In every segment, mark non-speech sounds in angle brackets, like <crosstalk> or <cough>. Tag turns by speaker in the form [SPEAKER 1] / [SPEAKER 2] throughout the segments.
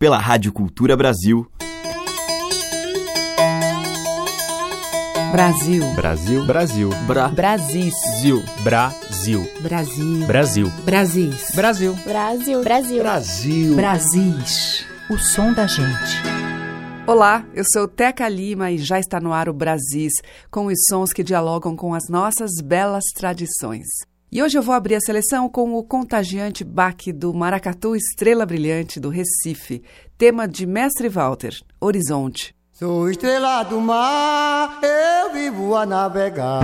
[SPEAKER 1] pela Rádio Cultura Brasil.
[SPEAKER 2] Brasil.
[SPEAKER 3] Brasil. Brasil.
[SPEAKER 2] Bra. Brasil.
[SPEAKER 3] Brasil.
[SPEAKER 2] Brasil.
[SPEAKER 3] Brasil.
[SPEAKER 2] Brasil.
[SPEAKER 3] Brasil.
[SPEAKER 4] Brasil. Brasil.
[SPEAKER 5] Brasil.
[SPEAKER 2] Brasil. Brasil. O som da gente. Olá, eu sou Teca Lima e já está no ar o Brasis, com os sons que dialogam com as nossas belas tradições. E hoje eu vou abrir a seleção com o contagiante baque do maracatu Estrela Brilhante do Recife, tema de Mestre Walter, Horizonte.
[SPEAKER 6] Sou estrela do mar, eu vivo a navegar.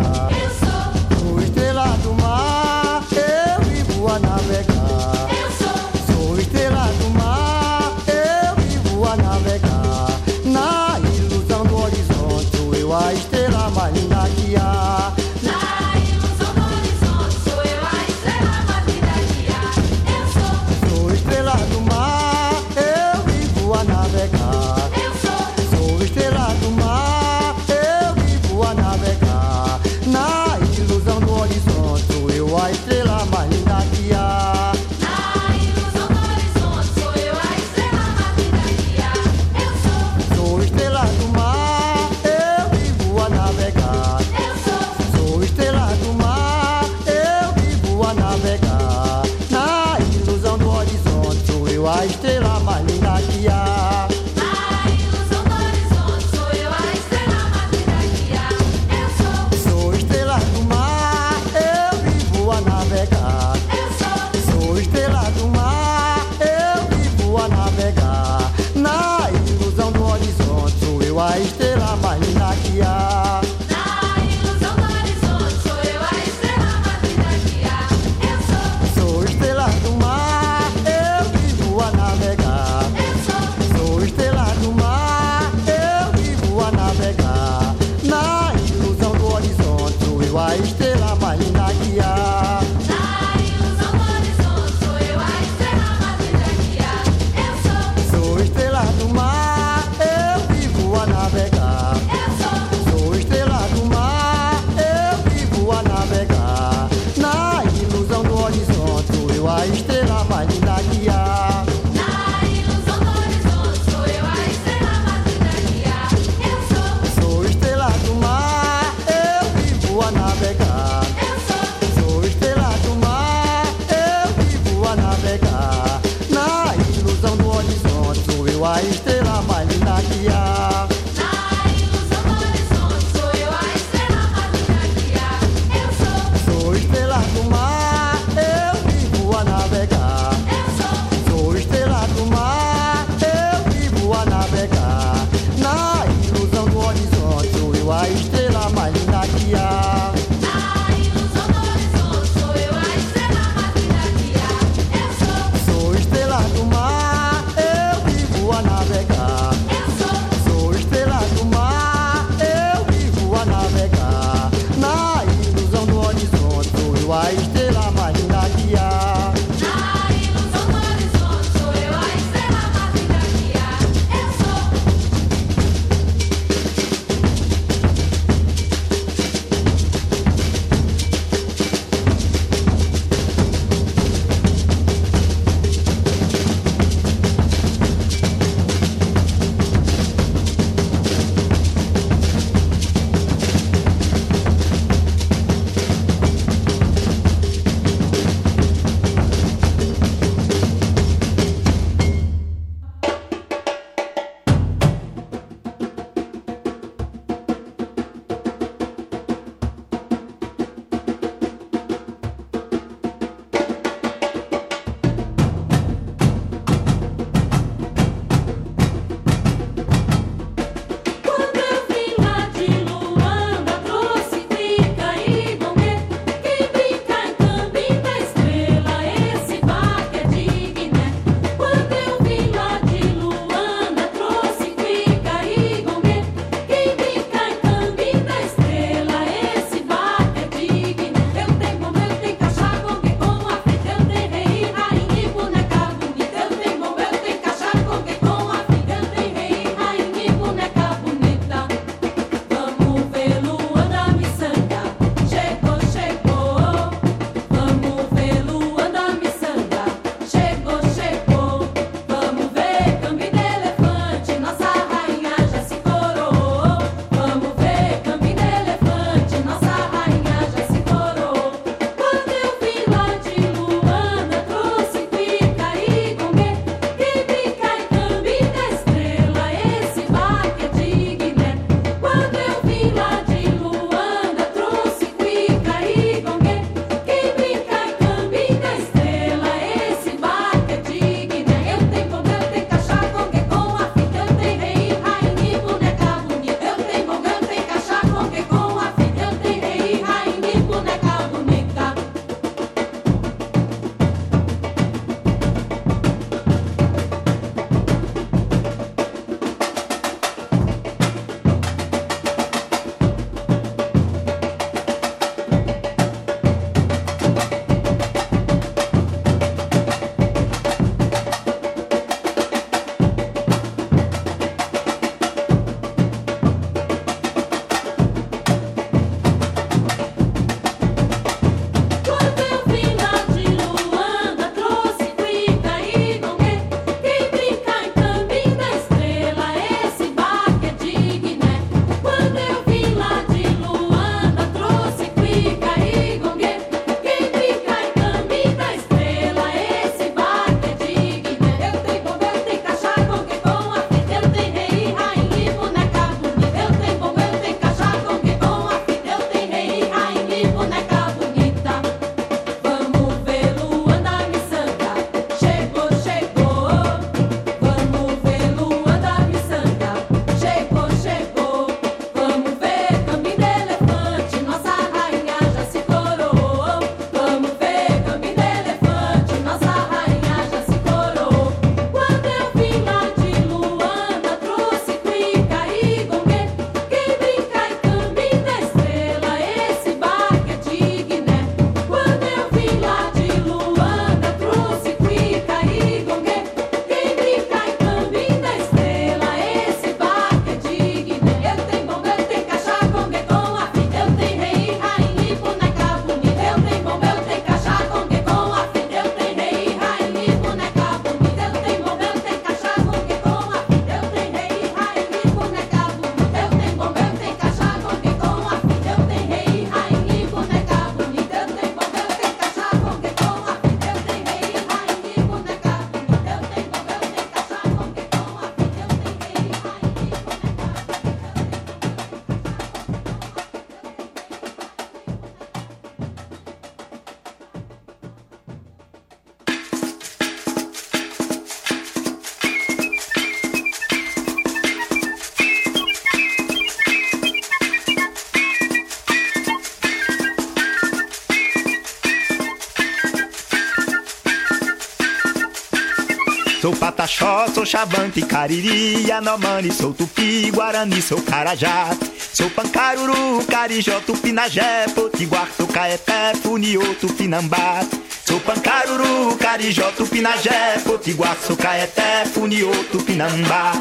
[SPEAKER 7] Sou
[SPEAKER 4] chavante, cariri, yanomami, sou tupi, guarani, sou carajá. Sou pancaruru, carijó, tupinagé, potiguar, sou caeté, funiô, tupinambá. Sou pancaruru, carijó, tupinagé, potiguar, sou caeté, funiô, tupinambá.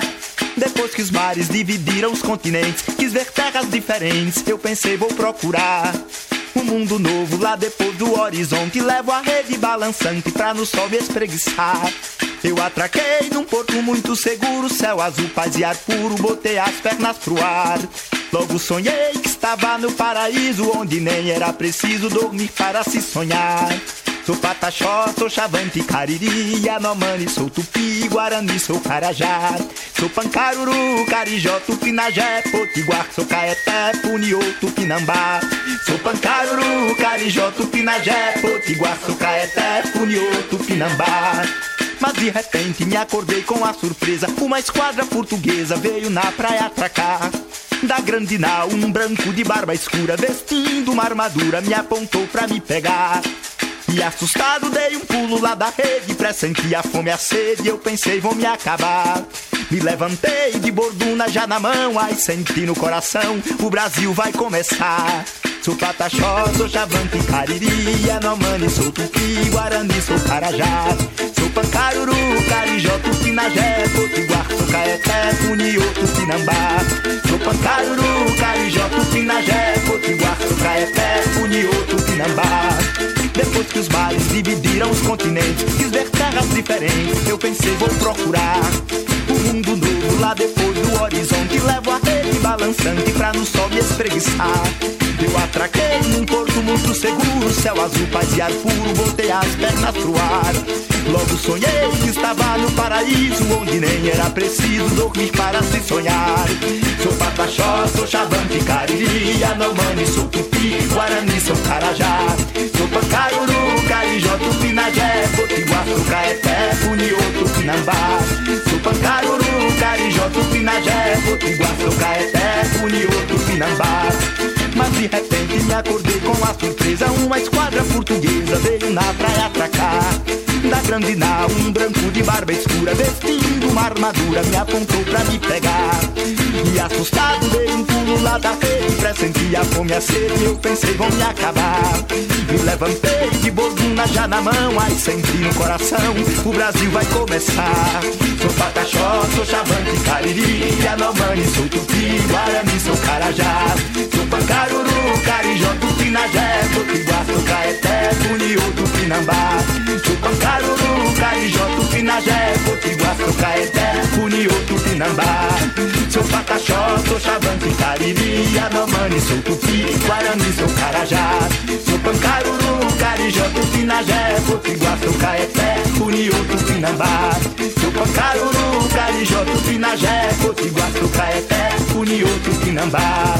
[SPEAKER 4] Depois que os mares dividiram os continentes, quis ver terras diferentes, eu pensei vou procurar um mundo novo lá depois do horizonte. Levo a rede balançante pra no sol me espreguiçar. Eu atraquei num porto muito seguro, céu azul, paz e ar puro, botei as pernas pro ar. Logo sonhei que estava no paraíso, onde nem era preciso dormir para se sonhar. Sou pataxó, sou chavante, cariri, yanomami, sou tupi, guarani, sou carajá. Sou pancaruru, carijó, tupinagé, potiguar, sou caeté, puniô, tupinambá. Sou pancaruru, carijó, tupinagé, potiguar, sou caeté, puniô, tupinambá. Mas de repente me acordei com a surpresa, uma esquadra portuguesa veio na praia atracar. Da grande nau, um branco de barba escura, vestindo uma armadura, me apontou pra me pegar. E assustado dei um pulo lá da rede Pressenti a fome e a sede Eu pensei vou me acabar Me levantei de borduna já na mão Ai senti no coração O Brasil vai começar Sou pataxó, sou chavante, cariri Yanomami, sou tupi, guarani, sou carajá. Sou pancaruru, carijó, tupinagé Potiguar, sou caeté, puniô, tupinambá Sou pancaruru, carijó, tupinagé Potiguar, sou caeté, puniô, tupinambá depois que os mares dividiram os continentes, quis ver terras diferentes. Eu pensei, vou procurar mundo novo lá depois do horizonte. Levo a rede balançante pra no sol me espreguiçar. Eu atraquei num porto muito seguro, céu azul, paz e ar puro, botei as pernas pro ar. Logo sonhei que estava no paraíso, onde nem era preciso dormir para se sonhar. Sou pataxó, sou chavante, cariri, yanomami, sou tupi, guarani, sou carajá. Sou pancaruru, carijó, tupinagé, potiguar, sou caeté, puniô, tupinambá. Sou pancaruru, potiguar, sou caeté, puniô, tupinambá. Mas de repente me acordei com a surpresa Uma esquadra portuguesa veio na praia atracar Da grande nau, um branco de barba escura Vestindo uma armadura, me apontou pra me pegar E assustado dei um pulo lá da rede Pressenti a fome a sede, eu pensei vão me acabar. Me levantei de borduna já na mão Ai, senti no coração, o Brasil vai começar. Sou pataxó, sou chavante, cariri Yanomami, sou tupi, guarani, sou carajá. Sou pancaruru, carijó, tupinagé Potiguar, sou caeté, puniú, tupinambá. Sou pancaruru, carijó, tupinagé Potiguar, sou caeté, puniú, tupinambá Sou pataxó, sou chavante, cariri Yanomami, sou tupi, guarani, sou carajá. Sou pancaruru, carijó, tupinagé Potiguar, sou caeté, puniú, tupinambá Sou pancaruru, carijó, tupinagé Potiguar, sou caeté, puniú, tupinambá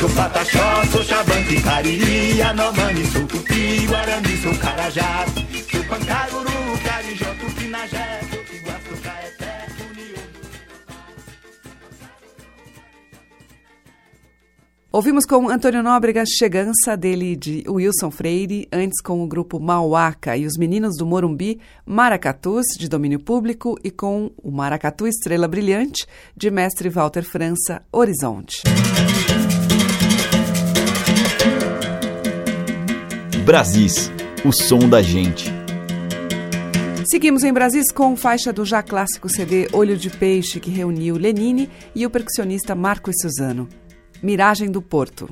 [SPEAKER 4] Sou pataxó, sou chavante, cariri Yanomami, sou tupi, guarani, sou carajá. Sou pancaruru, carijó, tupinagé
[SPEAKER 2] Ouvimos com Antônio Nóbrega Chegança, dele de Wilson Freire, antes com o grupo Mauaca e os Meninos do Morumbi, Maracatus, de domínio público, e com o Maracatu Estrela Brilhante, de mestre Walter França, Horizonte.
[SPEAKER 1] Brasis, o som da gente.
[SPEAKER 2] Seguimos em Brasis com faixa do já clássico CD Olho de Peixe, que reuniu Lenine e o percussionista Marcos Suzano. Miragem do Porto.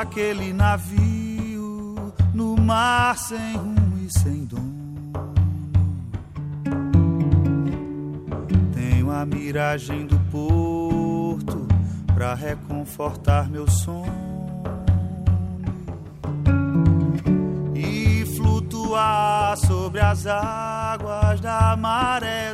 [SPEAKER 8] aquele navio no mar sem rumo e sem dono. Tenho a miragem do porto para reconfortar meu sono e flutuar sobre as águas da maré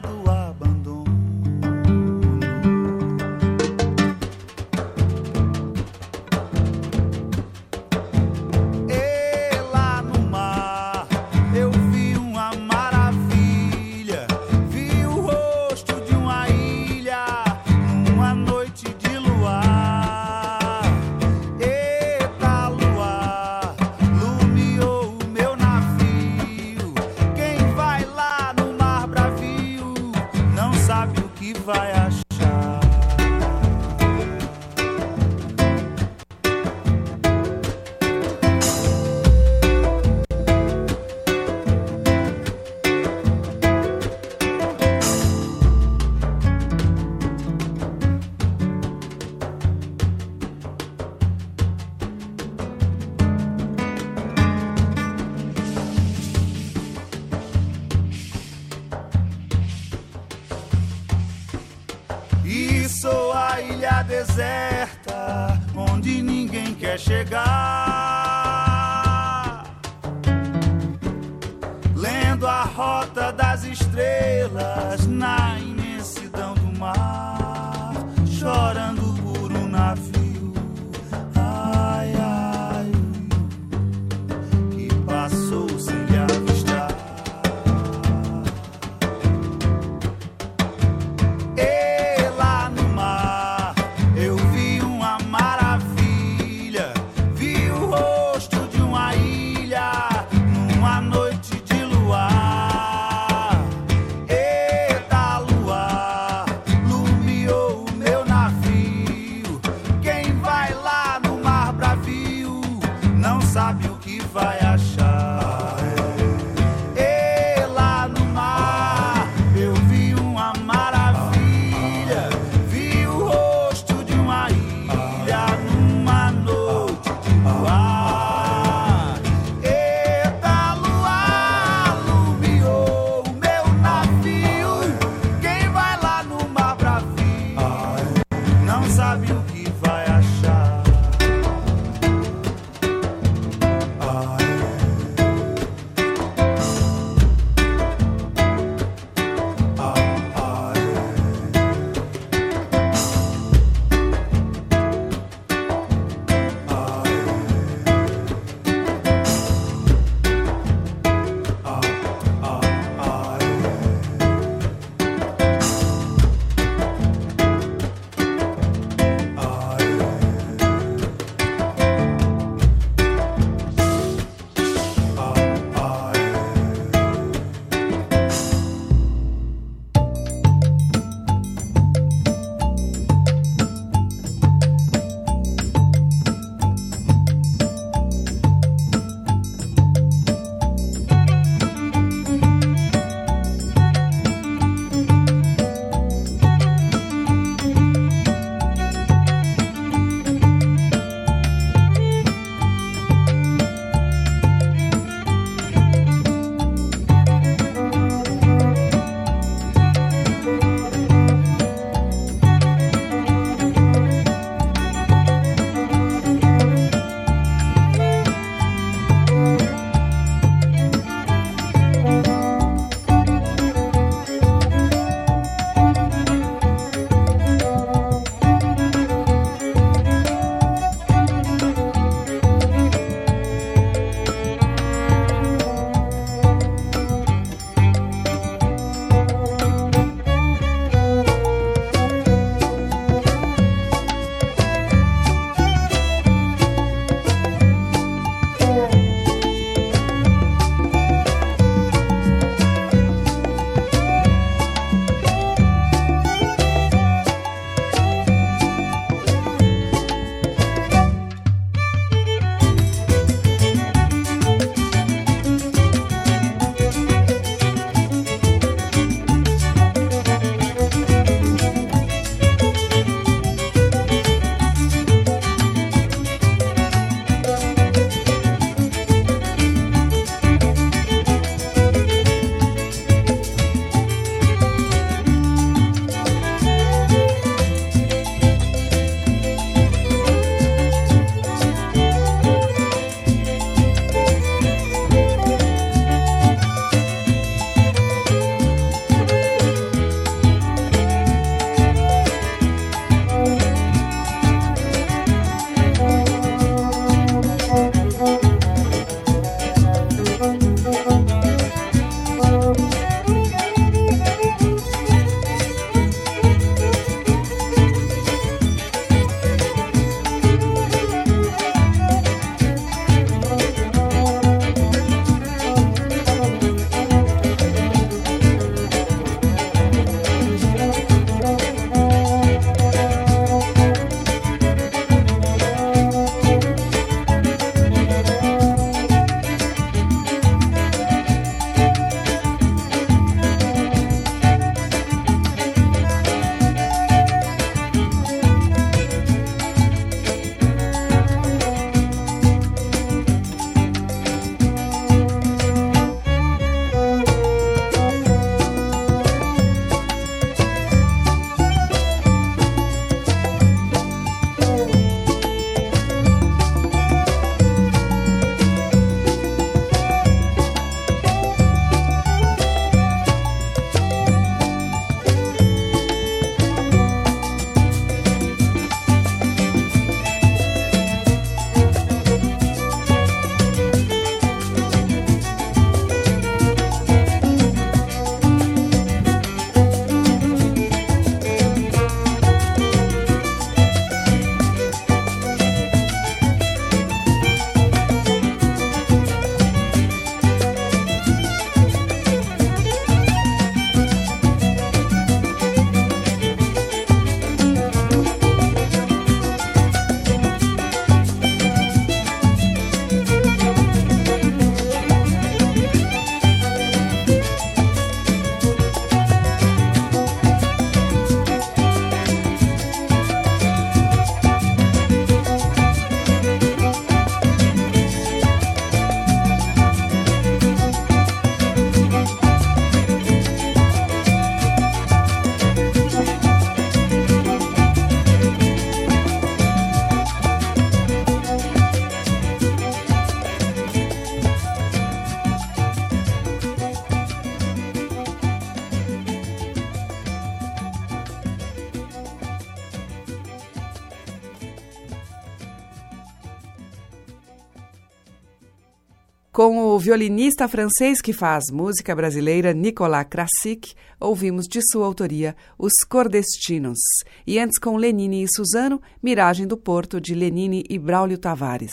[SPEAKER 2] violinista francês que faz música brasileira Nicolas Krasik, ouvimos de sua autoria Os Cordestinos. E antes com Lenine e Suzano, Miragem do Porto de Lenine e Braulio Tavares.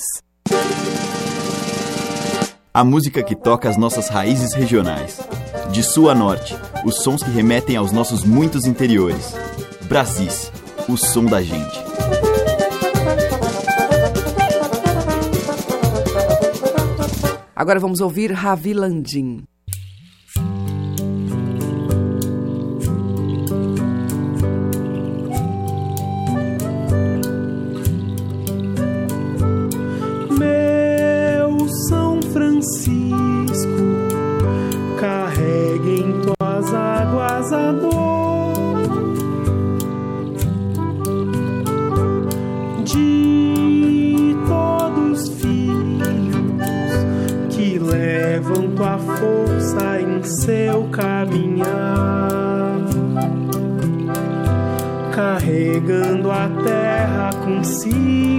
[SPEAKER 1] A música que toca as nossas raízes regionais. De Sua norte, os sons que remetem aos nossos muitos interiores. Brasis, o som da gente.
[SPEAKER 2] Agora vamos ouvir Ravi Landim.
[SPEAKER 9] Meu São Francisco seu caminhar, carregando a terra consigo.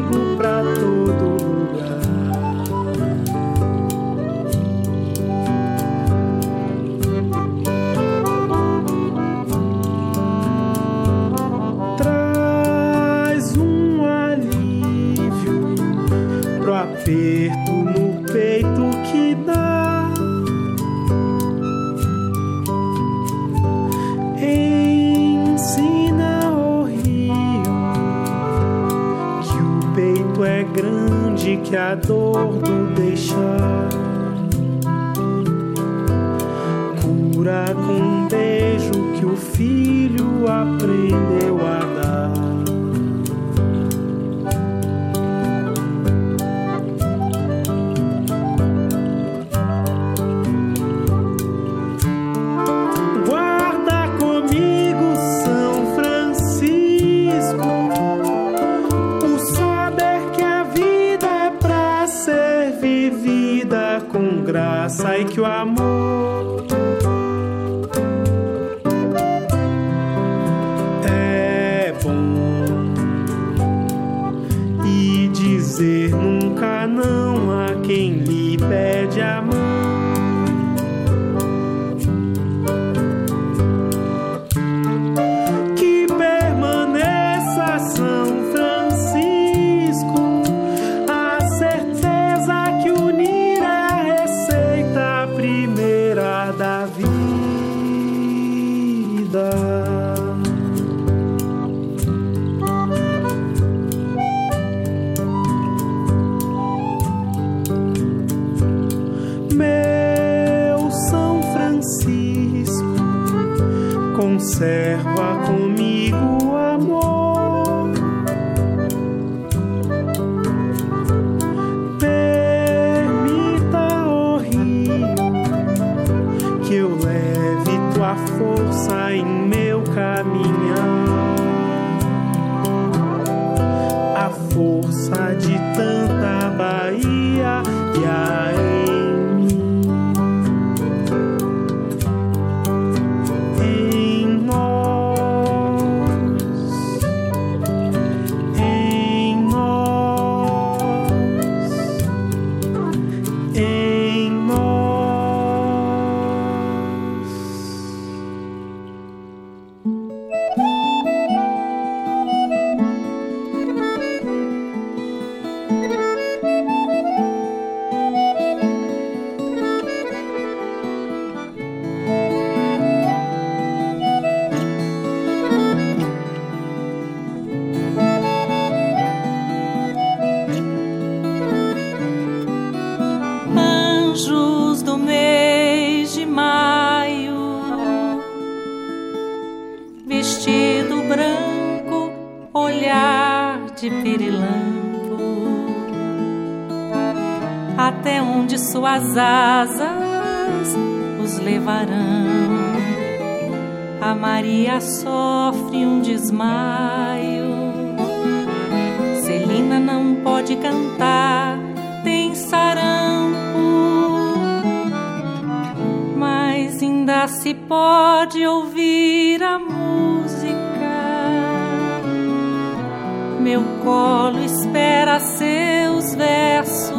[SPEAKER 9] meu
[SPEAKER 10] colo espera seus versos,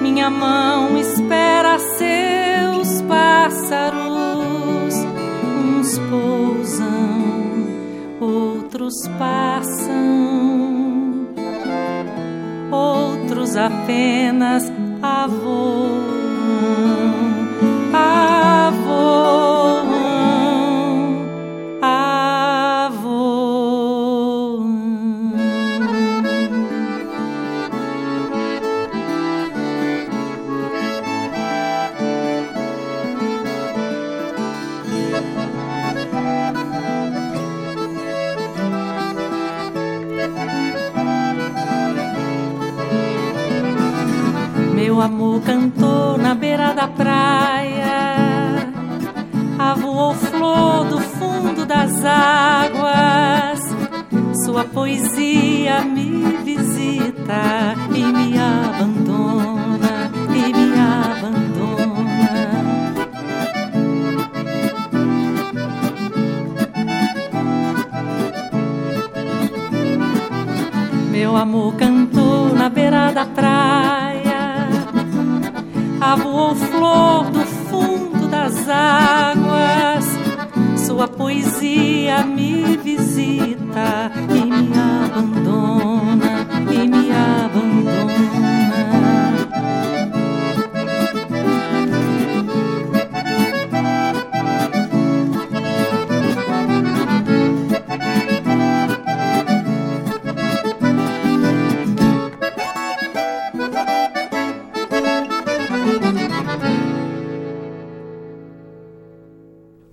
[SPEAKER 10] minha mão espera seus pássaros, uns pousam, outros passam, outros apenas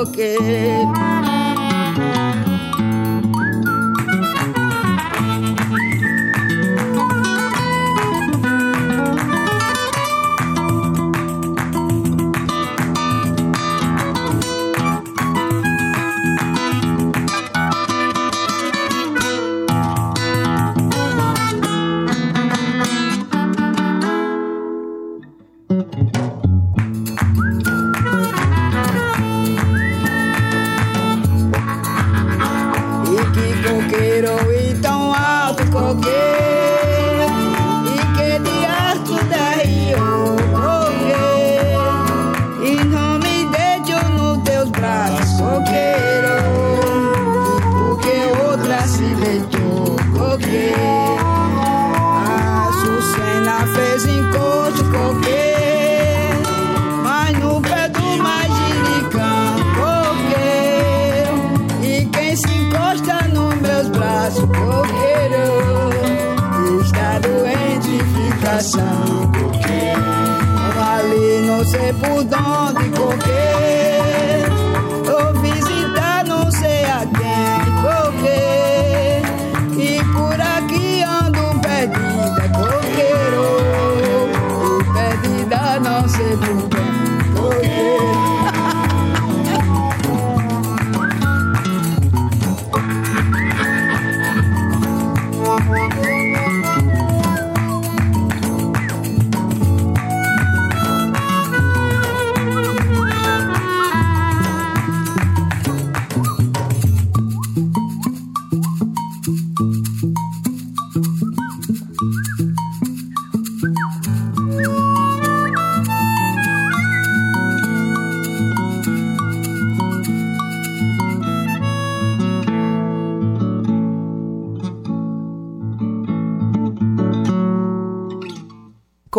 [SPEAKER 11] okay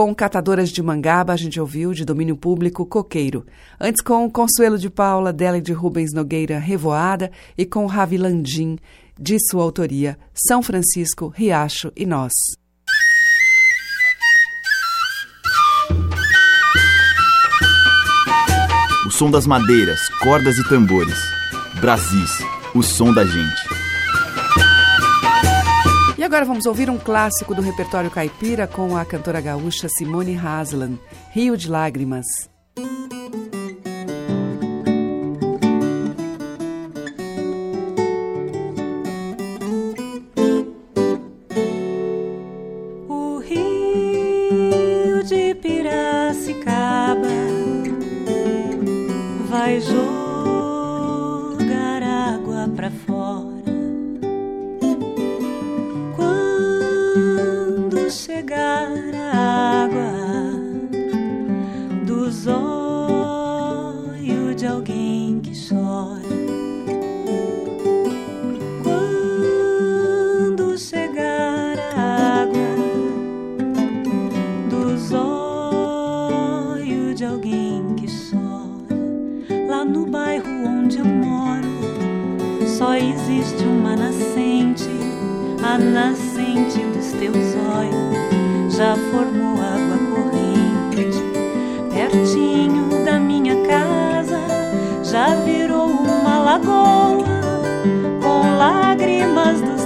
[SPEAKER 2] Com Catadoras de Mangaba, a gente ouviu de domínio público Coqueiro. Antes com Consuelo de Paula, dela e de Rubens Nogueira, Revoada. E com Ravi Landim, de sua autoria, São Francisco, Riacho e Nós.
[SPEAKER 1] O som das madeiras, cordas e tambores. Brasis, o som da gente.
[SPEAKER 2] E agora vamos ouvir um clássico do repertório caipira com a cantora gaúcha Simone Haslan, Rio de Lágrimas.
[SPEAKER 10] Só existe uma nascente, a nascente dos teus olhos. Já formou água corrente, pertinho da minha casa, já virou uma lagoa com lágrimas dos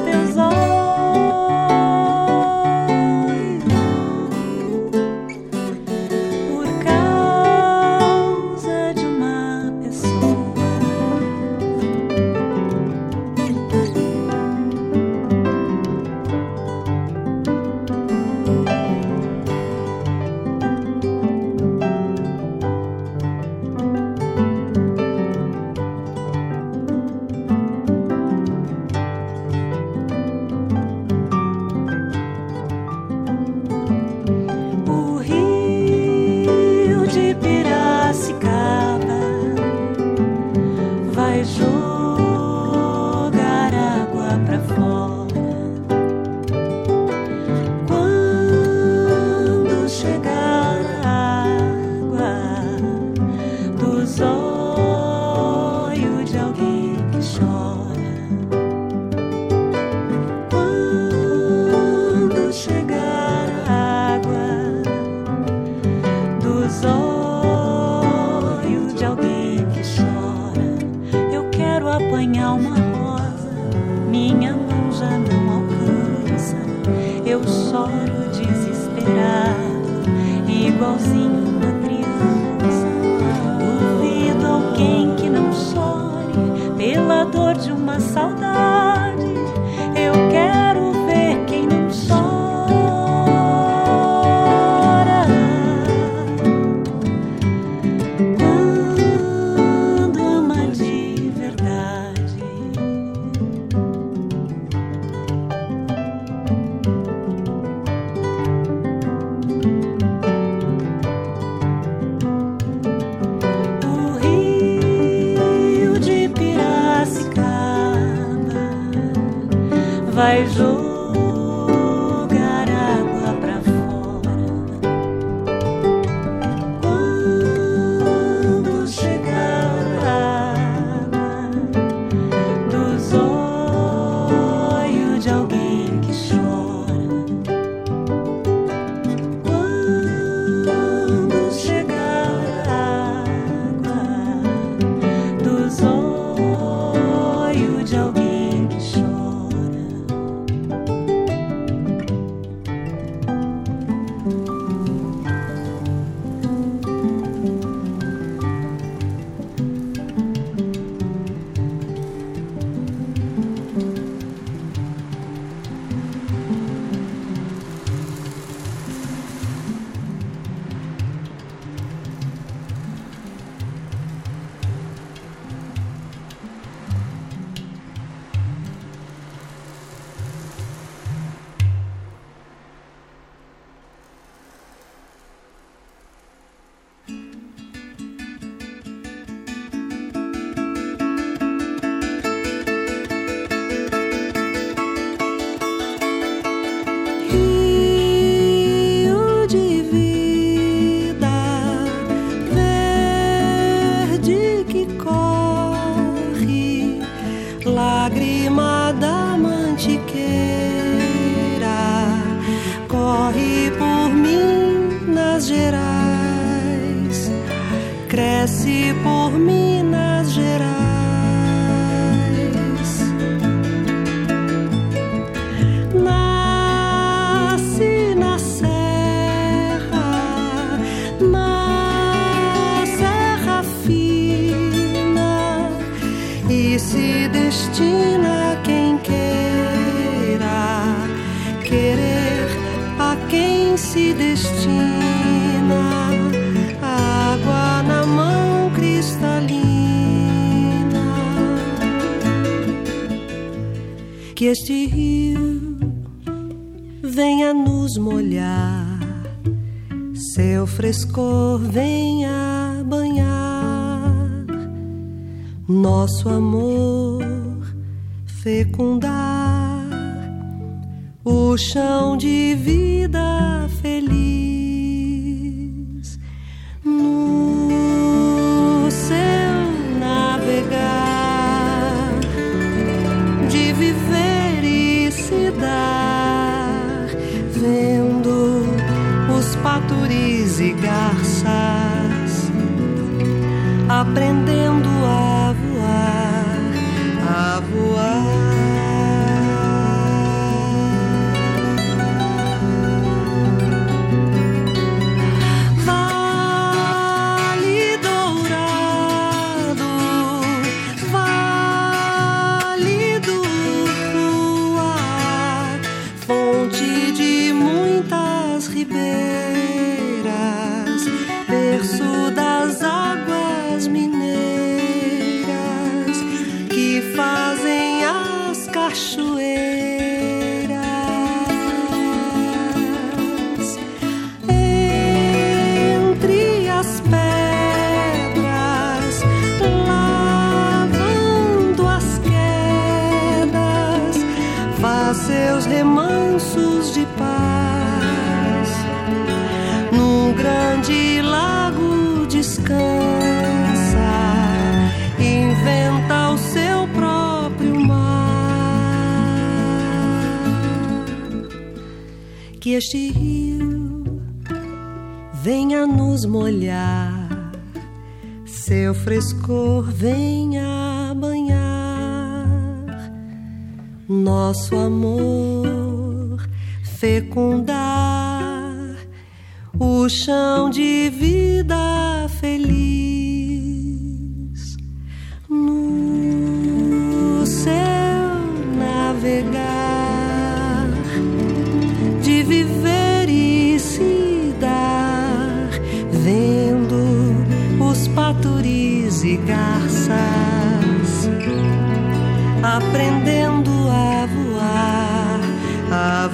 [SPEAKER 10] pela dor de uma saudade.
[SPEAKER 12] Voar aprendendo a voar, a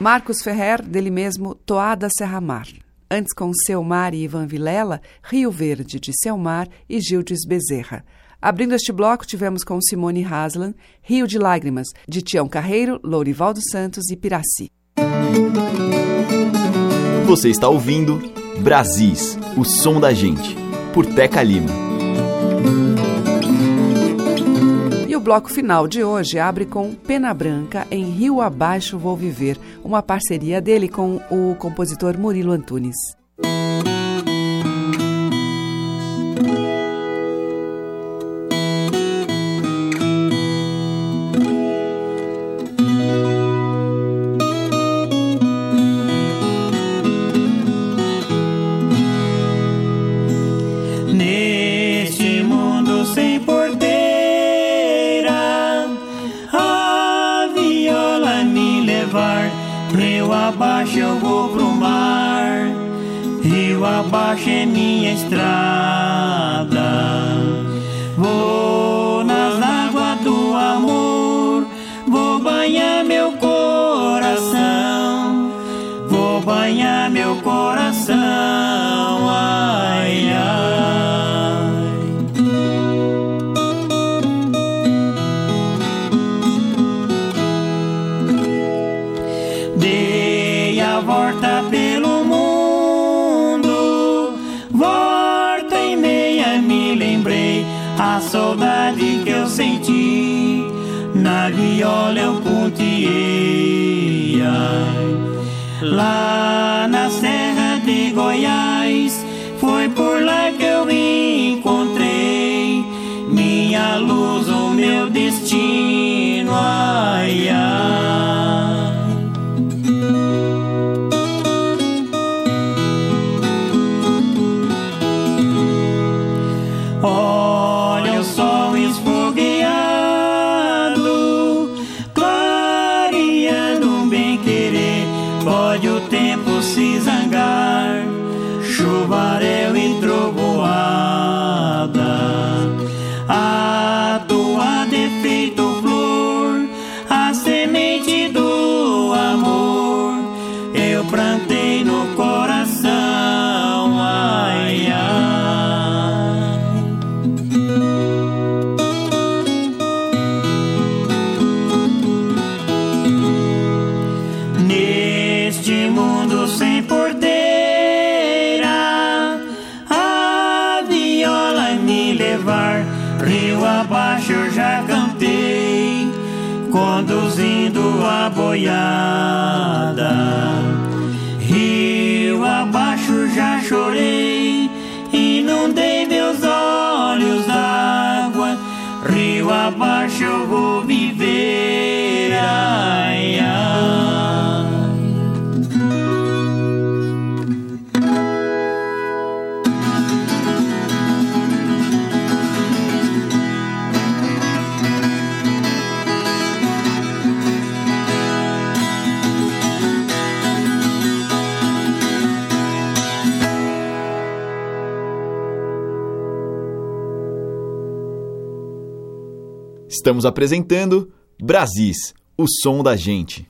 [SPEAKER 2] Marcos Ferrer, dele mesmo, Toada Serra Mar. Antes com Selmar e Ivan Vilela, Rio Verde, de Selmar e Gildes Bezerra. Abrindo este bloco, tivemos com Simone Haslan, Rio de Lágrimas, de Tião Carreiro, Lourivaldo Santos e Piraci.
[SPEAKER 1] Você está ouvindo Brasis, o som da gente, por Teca Lima.
[SPEAKER 2] Bloco final de hoje abre com Pena Branca em Rio Abaixo Vou Viver, uma parceria dele com o compositor Murilo Antunes.
[SPEAKER 5] Minha na viola eu ponteei. Ai. Lá na Serra de Goiás, foi por lá que eu encontrei minha luz, o meu destino. Ai.
[SPEAKER 1] Estamos apresentando Brasis, o som da gente.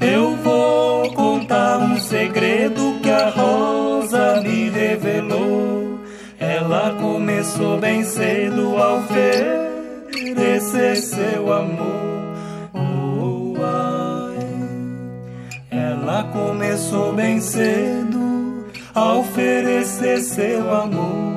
[SPEAKER 13] Eu vou contar um segredo que a Rosa me revelou. Ela começou bem cedo a oferecer seu amor. Oh, ai. Ela começou bem cedo a oferecer seu amor.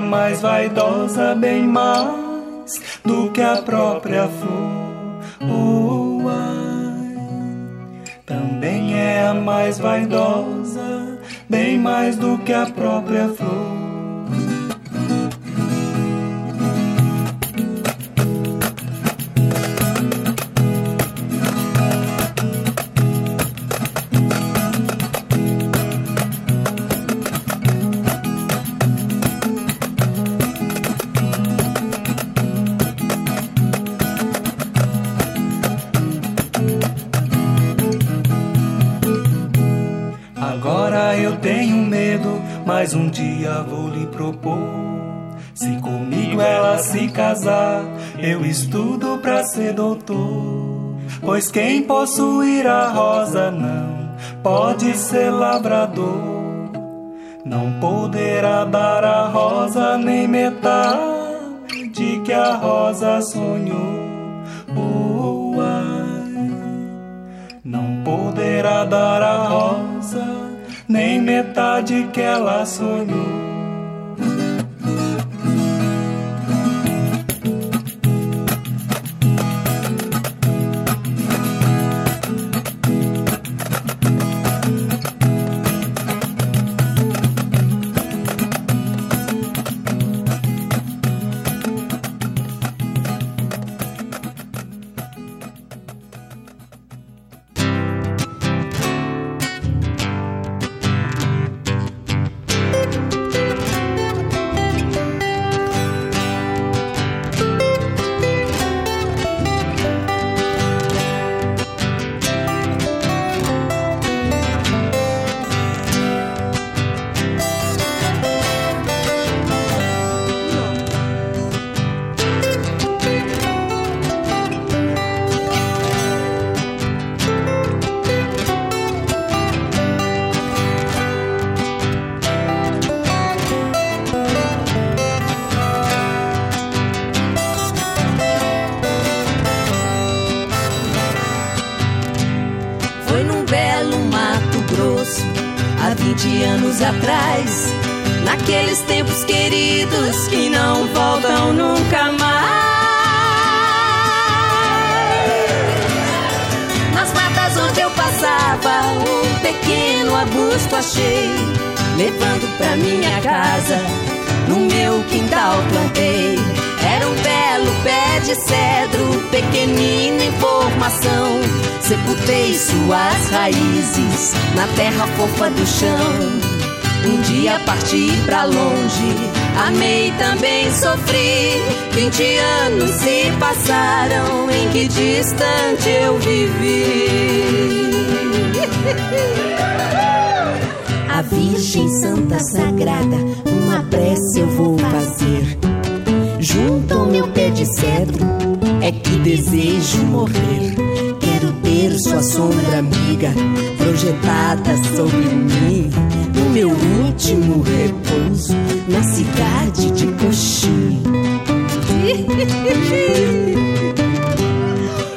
[SPEAKER 13] Mais vaidosa, bem mais do que a própria flor. Oh, ai. Também é a mais vaidosa, bem mais do que a própria flor. Mas um dia vou lhe propor. Se comigo ela se casar, eu estudo pra ser doutor. Pois quem possuir a rosa não pode ser lavrador. Não poderá dar a rosa nem metade que a rosa sonhou. Oh, ai. Não poderá dar a rosa nem metade que ela sonhou.
[SPEAKER 14] Nunca mais. Nas matas onde eu passava, um pequeno arbusto achei. Levando pra minha casa, no meu quintal plantei. Era um belo pé de cedro, pequenino em formação. Sepultei suas raízes na terra fofa do chão. Um dia parti pra longe, amei também sofri. Vinte anos se passaram em que distante eu vivi. A Virgem Santa Sagrada, uma prece eu vou fazer. Junto ao meu pé de cedro, é que desejo morrer. Quero ter sua sombra amiga projetada sobre mim, no meu último repouso, na cidade de Coxim. <laughs>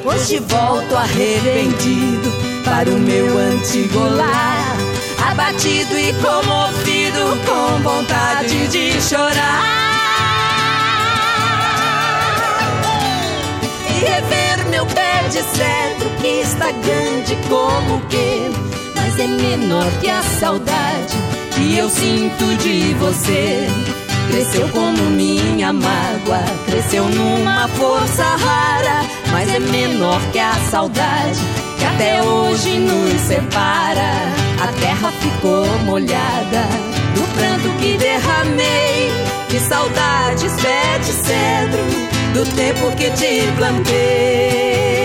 [SPEAKER 14] Hoje volto arrependido para o meu antigo lar, abatido e comovido, com vontade de chorar. E rever meu pé de cedro que está grande como o quê? Mas é menor que a saudade que eu sinto de você. Cresceu como minha mágoa, cresceu numa força rara, mas é menor que a saudade que até hoje nos separa. A terra ficou molhada do pranto que derramei. Que saudades, pé de cedro, do tempo que te plantei.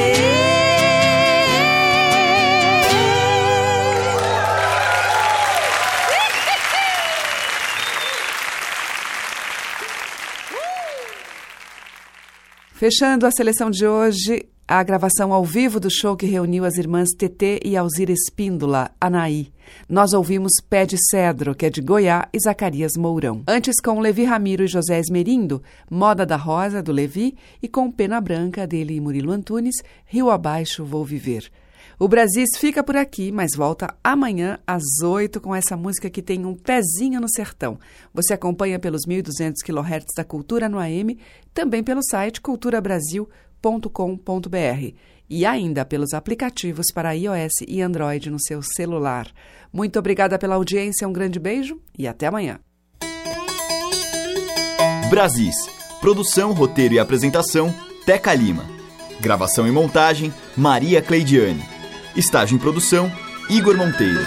[SPEAKER 2] Fechando a seleção de hoje, a gravação ao vivo do show que reuniu as irmãs TT e Alzira Espíndola, Anaí. Nós ouvimos Pé de Cedro, que é de Goiás, e Zacarias Mourão. Antes com Levi Ramiro e José Esmerindo, Moda da Rosa, do Levi, e com Pena Branca, dele e Murilo Antunes, Rio Abaixo Vou Viver. O Brasis fica por aqui, mas volta amanhã às 8 com essa música que tem um pezinho no sertão. Você acompanha pelos 1.200 kHz da Cultura no AM, também pelo site culturabrasil.com e ainda pelos aplicativos para iOS e Android no seu celular. Muito obrigada pela audiência, um grande beijo e até amanhã.
[SPEAKER 1] Brasis. Produção, roteiro e apresentação, Teca Lima. Gravação e montagem, Maria Cleidiane. Estágio em produção, Igor Monteiro.